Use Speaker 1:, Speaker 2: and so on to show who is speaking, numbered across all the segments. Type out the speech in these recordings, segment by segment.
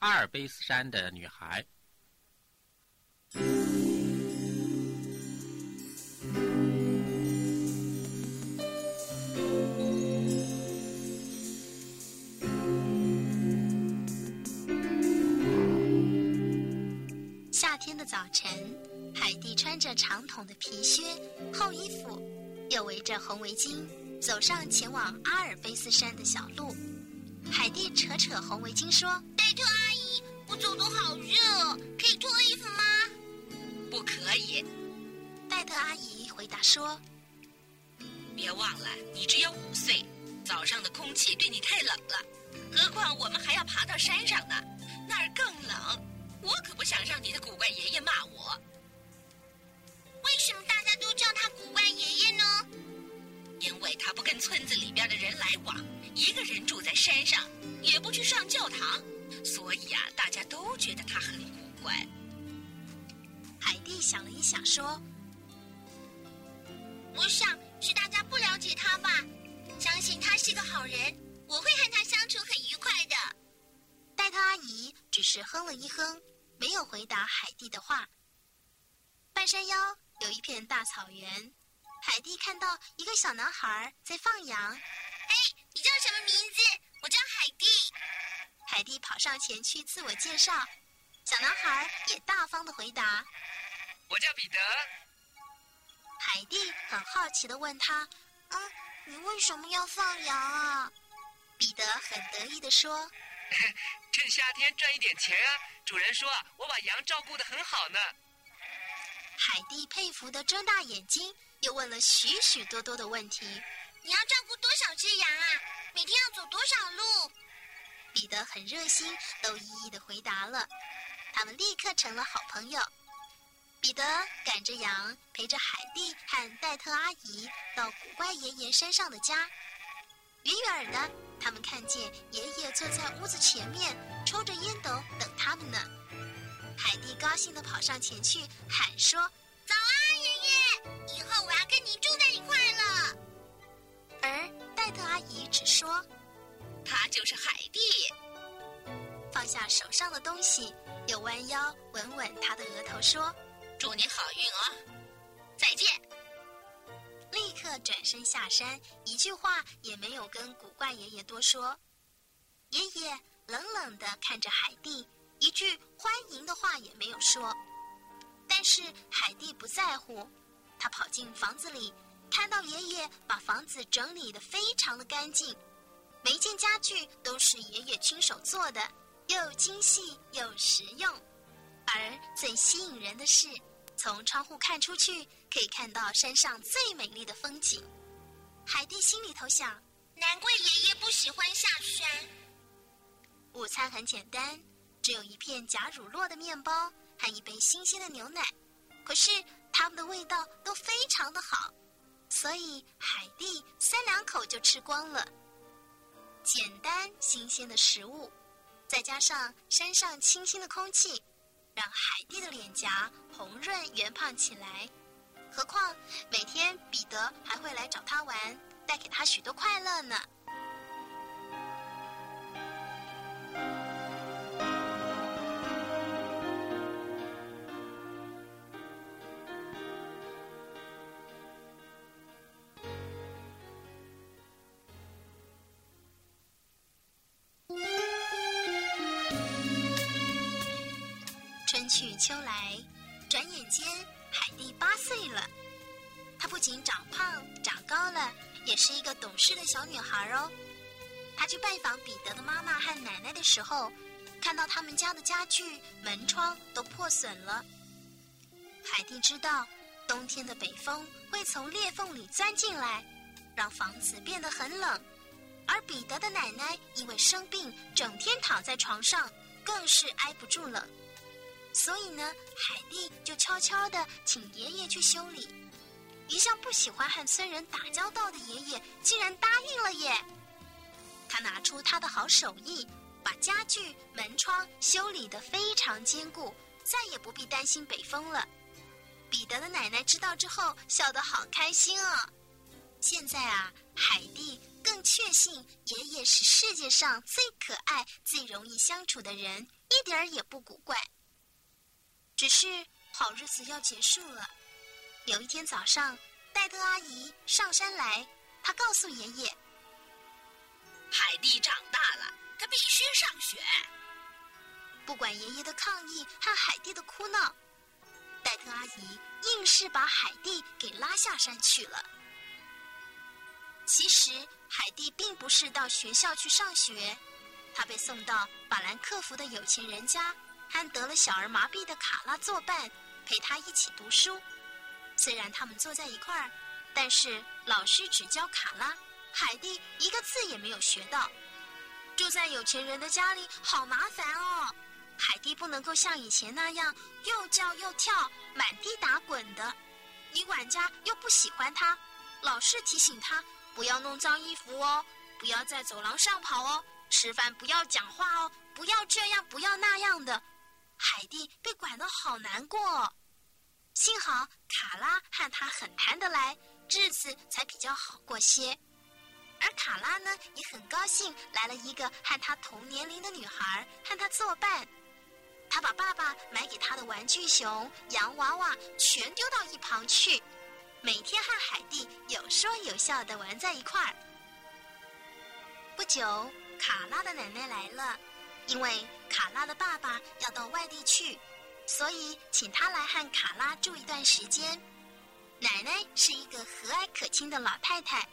Speaker 1: 阿尔卑斯山的女孩。
Speaker 2: 夏天的早晨，海蒂穿着长筒的皮靴、厚衣服，又围着红围巾，走上前往阿尔卑斯山的小路。海蒂扯扯红围巾说：“
Speaker 3: 戴特走的好热，可以脱衣服吗？”“
Speaker 4: 不可以。”
Speaker 2: 戴特阿姨回答说：“
Speaker 4: 别忘了，你只有五岁，早上的空气对你太冷了。何况我们还要爬到山上呢，那儿更冷。”我可不想让你的古怪爷爷骂我。
Speaker 3: 为什么大家都叫他古怪爷爷呢？
Speaker 4: 因为他不跟村子里边的人来往，一个人住在山上，也不去上教堂，所以啊，大家都觉得他很古怪。
Speaker 2: 海蒂想了一想，说：“
Speaker 3: 我想是大家不了解他吧。相信他是个好人，我会和他相处很愉快的。”
Speaker 2: 戴特阿姨只是哼了一哼。没有回答海蒂的话。半山腰有一片大草原，海蒂看到一个小男孩在放羊。
Speaker 3: 哎，你叫什么名字？我叫海蒂。
Speaker 2: 海蒂跑上前去自我介绍，小男孩也大方的回答：“
Speaker 5: 我叫彼得。”
Speaker 2: 海蒂很好奇的问他：“
Speaker 3: 嗯，你为什么要放羊啊？”
Speaker 2: 彼得很得意的说。
Speaker 5: 趁夏天赚一点钱啊！主人说我把羊照顾的很好呢。
Speaker 2: 海蒂佩服的睁大眼睛，又问了许许多多的问题。
Speaker 3: 你要照顾多少只羊啊？每天要走多少路？
Speaker 2: 彼得很热心，都一一的回答了。他们立刻成了好朋友。彼得赶着羊，陪着海蒂和戴特阿姨到古怪爷爷山上的家。远远的，他们看见爷爷坐在屋子前面，抽着烟斗等他们呢。海蒂高兴地跑上前去喊说：“
Speaker 3: 早啊，爷爷！以后我要跟你住在一块了。”
Speaker 2: 而戴特阿姨只说：“
Speaker 4: 他就是海蒂。”
Speaker 2: 放下手上的东西，又弯腰吻吻他的额头，说：“
Speaker 4: 祝你好运哦，再见。”
Speaker 2: 立刻转身下山，一句话也没有跟古怪爷爷多说。爷爷冷冷的看着海蒂，一句欢迎的话也没有说。但是海蒂不在乎，他跑进房子里，看到爷爷把房子整理的非常的干净，每一件家具都是爷爷亲手做的，又精细又实用。而最吸引人的是。从窗户看出去，可以看到山上最美丽的风景。海蒂心里头想：
Speaker 3: 难怪爷爷不喜欢下山。
Speaker 2: 午餐很简单，只有一片假乳酪的面包和一杯新鲜的牛奶。可是它们的味道都非常的好，所以海蒂三两口就吃光了。简单新鲜的食物，再加上山上清新的空气。让海蒂的脸颊红润圆胖起来，何况每天彼得还会来找他玩，带给他许多快乐呢。八岁了。她不仅长胖、长高了，也是一个懂事的小女孩哦。她去拜访彼得的妈妈和奶奶的时候，看到他们家的家具、门窗都破损了。海蒂知道，冬天的北风会从裂缝里钻进来，让房子变得很冷。而彼得的奶奶因为生病，整天躺在床上，更是挨不住冷。所以呢，海蒂就悄悄的请爷爷去修理。一向不喜欢和村人打交道的爷爷竟然答应了耶！他拿出他的好手艺，把家具、门窗修理得非常坚固，再也不必担心北风了。彼得的奶奶知道之后，笑得好开心哦。现在啊，海蒂更确信爷爷是世界上最可爱、最容易相处的人，一点儿也不古怪。只是好日子要结束了。有一天早上，戴德阿姨上山来，她告诉爷爷：“
Speaker 4: 海蒂长大了，她必须上学。”
Speaker 2: 不管爷爷的抗议和海蒂的哭闹，戴特阿姨硬是把海蒂给拉下山去了。其实，海蒂并不是到学校去上学，她被送到法兰克福的有钱人家，和得了小儿麻痹的卡拉作伴，陪他一起读书。虽然他们坐在一块儿，但是老师只教卡拉，海蒂一个字也没有学到。住在有钱人的家里，好麻烦哦。海蒂不能够像以前那样又叫又跳、满地打滚的，女管家又不喜欢她，老是提醒她不要弄脏衣服哦，不要在走廊上跑哦，吃饭不要讲话哦，不要这样，不要那样的。海蒂被管得好难过，幸好卡拉和他很谈得来，日子才比较好过些。而卡拉呢，也很高兴来了一个和他同年龄的女孩和他作伴。他把爸爸买给他的玩具熊、洋娃娃全丢到一旁去，每天和海蒂有说有笑的玩在一块儿。不久，卡拉的奶奶来了，因为卡拉的爸爸要到外地去，所以请他来和卡拉住一段时间。奶奶是一个和蔼可亲的老太太，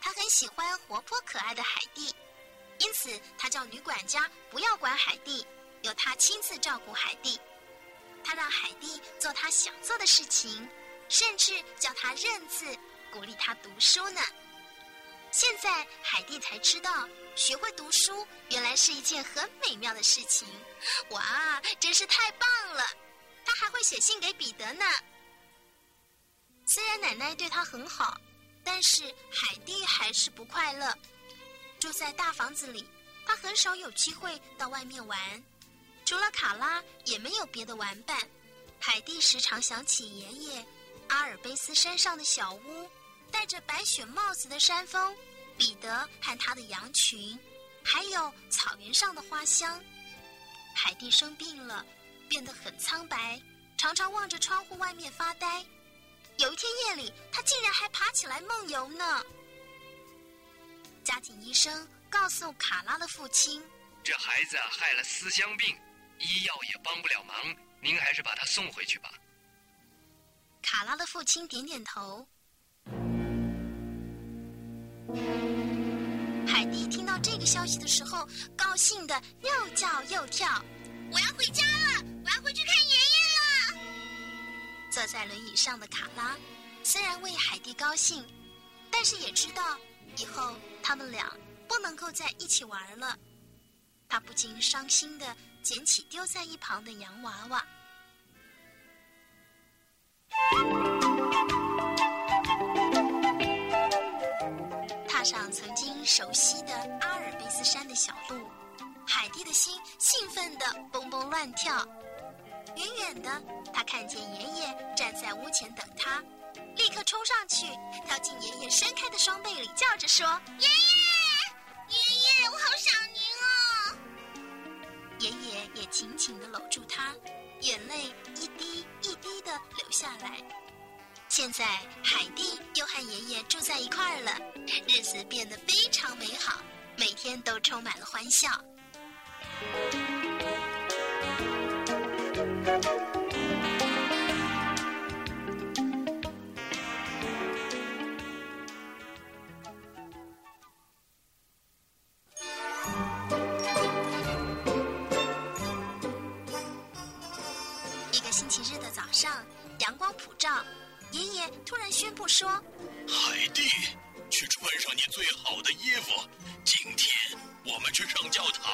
Speaker 2: 她很喜欢活泼可爱的海蒂，因此她叫女管家不要管海蒂。由她亲自照顾海蒂，她让海蒂做她想做的事情，甚至叫她认字，鼓励她读书呢。现在海蒂才知道，学会读书原来是一件很美妙的事情。哇，真是太棒了！他还会写信给彼得呢。虽然奶奶对他很好，但是海蒂还是不快乐。住在大房子里，他很少有机会到外面玩。除了卡拉，也没有别的玩伴。海蒂时常想起爷爷，阿尔卑斯山上的小屋，戴着白雪帽子的山峰，彼得和他的羊群，还有草原上的花香。海蒂生病了，变得很苍白，常常望着窗户外面发呆。有一天夜里，他竟然还爬起来梦游呢。家庭医生告诉卡拉的父亲：“
Speaker 5: 这孩子害了思乡病。”医药也帮不了忙，您还是把他送回去吧。
Speaker 2: 卡拉的父亲点点头。到这个消息的时候，高兴的又叫又跳。
Speaker 3: 我要回家了，我要回去看爷爷了。
Speaker 2: 坐在轮椅上的卡拉，虽然为海蒂高兴，但是也知道以后他们俩不能够在一起玩了。他不禁伤心的。捡起丢在一旁的洋娃娃，熟悉的阿尔卑斯山的小路，海蒂的心兴奋的蹦蹦乱跳。远远的，他看见爷爷站在屋前等他，立刻冲上去，跳进爷爷伸开的双臂里，叫着说：“
Speaker 3: 爷爷，
Speaker 2: 在海蒂又和爷爷住在一块儿了，日子变得非常美好，每天都充满了欢笑。一个星期日的早上，阳光普照爷爷突然宣布说：“
Speaker 6: 海蒂，去穿上你最好的衣服，今天我们去上教堂。”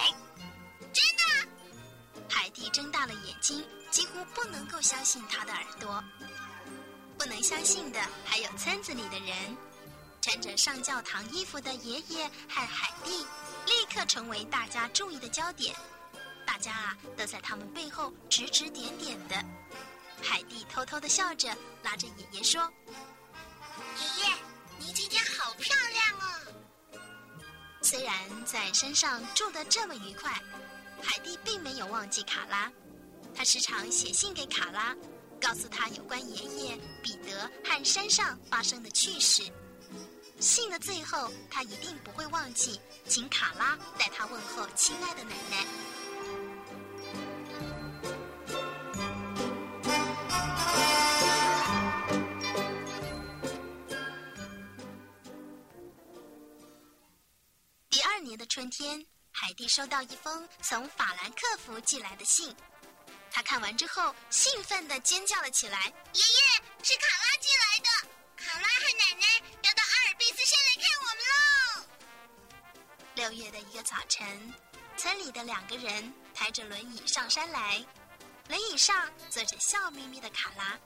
Speaker 3: 真的？
Speaker 2: 海蒂睁大了眼睛，几乎不能够相信他的耳朵。不能相信的还有村子里的人，穿着上教堂衣服的爷爷和海蒂，立刻成为大家注意的焦点。大家啊，都在他们背后指指点点的。海蒂偷偷的笑着，拉着爷爷说：“
Speaker 3: 爷爷，您今天好漂亮哦！”
Speaker 2: 虽然在山上住得这么愉快，海蒂并没有忘记卡拉。他时常写信给卡拉，告诉他有关爷爷彼得和山上发生的趣事。信的最后，他一定不会忘记请卡拉代他问候亲爱的奶奶。海蒂收到一封从法兰克福寄来的信。他看完之后，兴奋地尖叫了起来：“爷
Speaker 3: 爷，是卡拉寄来的！卡拉和奶奶要到阿尔卑斯山来看我们喽！”
Speaker 2: 六月的一个早晨，村里的两个人抬着轮椅上山来，轮椅上坐着笑眯眯的卡拉。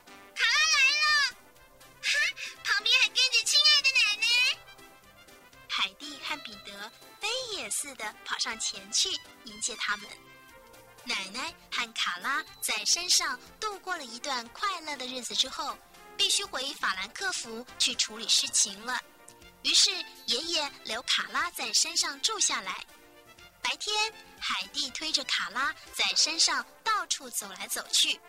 Speaker 2: 和飞也似的跑上前去迎接他们。奶奶和卡拉在山上度过了一段快乐的日子之后，必须回法兰克福去处理事情了。于是爷爷留卡拉在山上住下来。白天，海蒂推着卡拉在山上到处走来走去，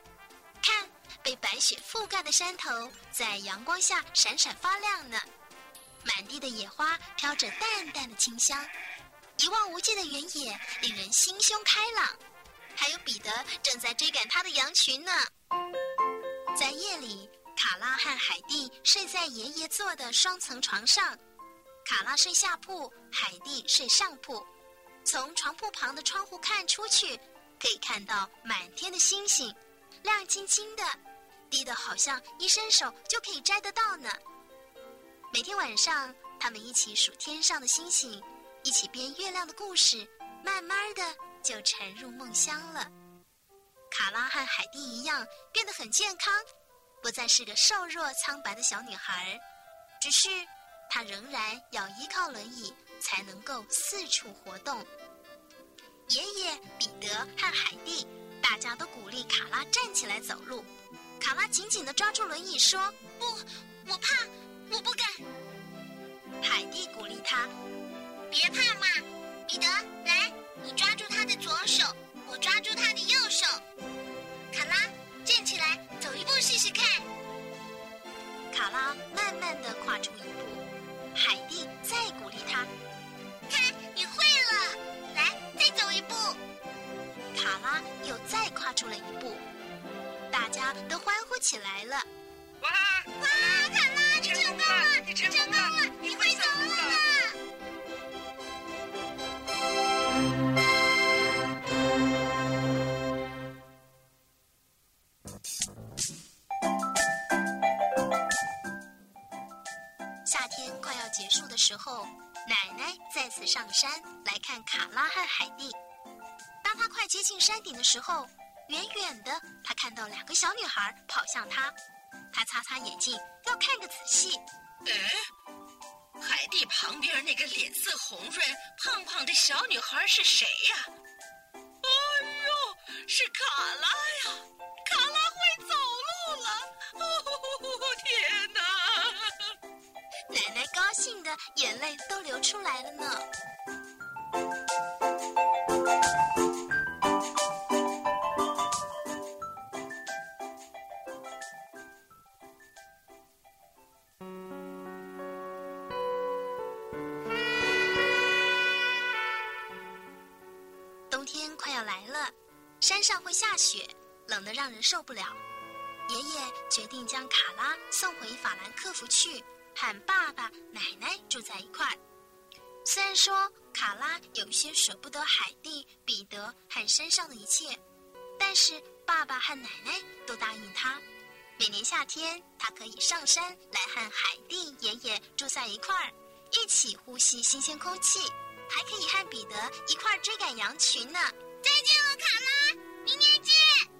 Speaker 2: 看被白雪覆盖的山头在阳光下闪闪发亮呢。满地的野花飘着淡淡的清香，一望无际的原野令人心胸开朗。还有彼得正在追赶他的羊群呢。在夜里，卡拉和海蒂睡在爷爷做的双层床上，卡拉睡下铺，海蒂睡上铺。从床铺旁的窗户看出去，可以看到满天的星星，亮晶晶的，低得好像一伸手就可以摘得到呢。每天晚上，他们一起数天上的星星，一起编月亮的故事，慢慢的。就沉入梦乡了。卡拉和海蒂一样，变得很健康，不再是个瘦弱苍白的小女孩。只是她仍然要依靠轮椅才能够四处活动。爷爷、彼得和海蒂，大家都鼓励卡拉站起来走路。卡拉紧紧的抓住轮椅说：“
Speaker 3: 不，我怕，我不敢。”
Speaker 2: 海蒂鼓励他：“
Speaker 3: 别怕嘛，彼得，来。”你抓住他的左手，我抓住他的右手。卡拉，站起来，走一步试试看。
Speaker 2: 卡拉慢慢的跨出一步，海蒂再鼓励他：“
Speaker 3: 看，你会了，来，再走一步。”
Speaker 2: 卡拉又再跨出了一步，大家都欢呼起来了。
Speaker 3: 哇哇，卡拉，成功了，你快走吧！夏天快要结束的。
Speaker 2: 时候，奶奶再次上山来看卡拉和海蒂。当他快接近山顶的时候，远远的他看到两个小女孩跑向他。他擦擦眼镜，要看个仔细。
Speaker 4: 哎，海蒂旁边那个脸色红润、胖胖的小女孩是谁呀？哎呦，是卡拉呀！卡拉会走路了！哦，天哪！
Speaker 2: 奶奶高兴的眼泪都流出来了呢。上会下雪，冷得让人受不了。爷爷决定将卡拉送回法兰克福去。和爸爸、奶奶住在一块儿。虽然说卡拉有一些舍不得海蒂、彼得和山上的一切，但是爸爸和奶奶都答应他，每年夏天他可以上山来和海蒂爷爷住在一块儿，一起呼吸新鲜空气，还可以和彼得一块追赶羊群呢。
Speaker 3: 再见了。卡拉明年见。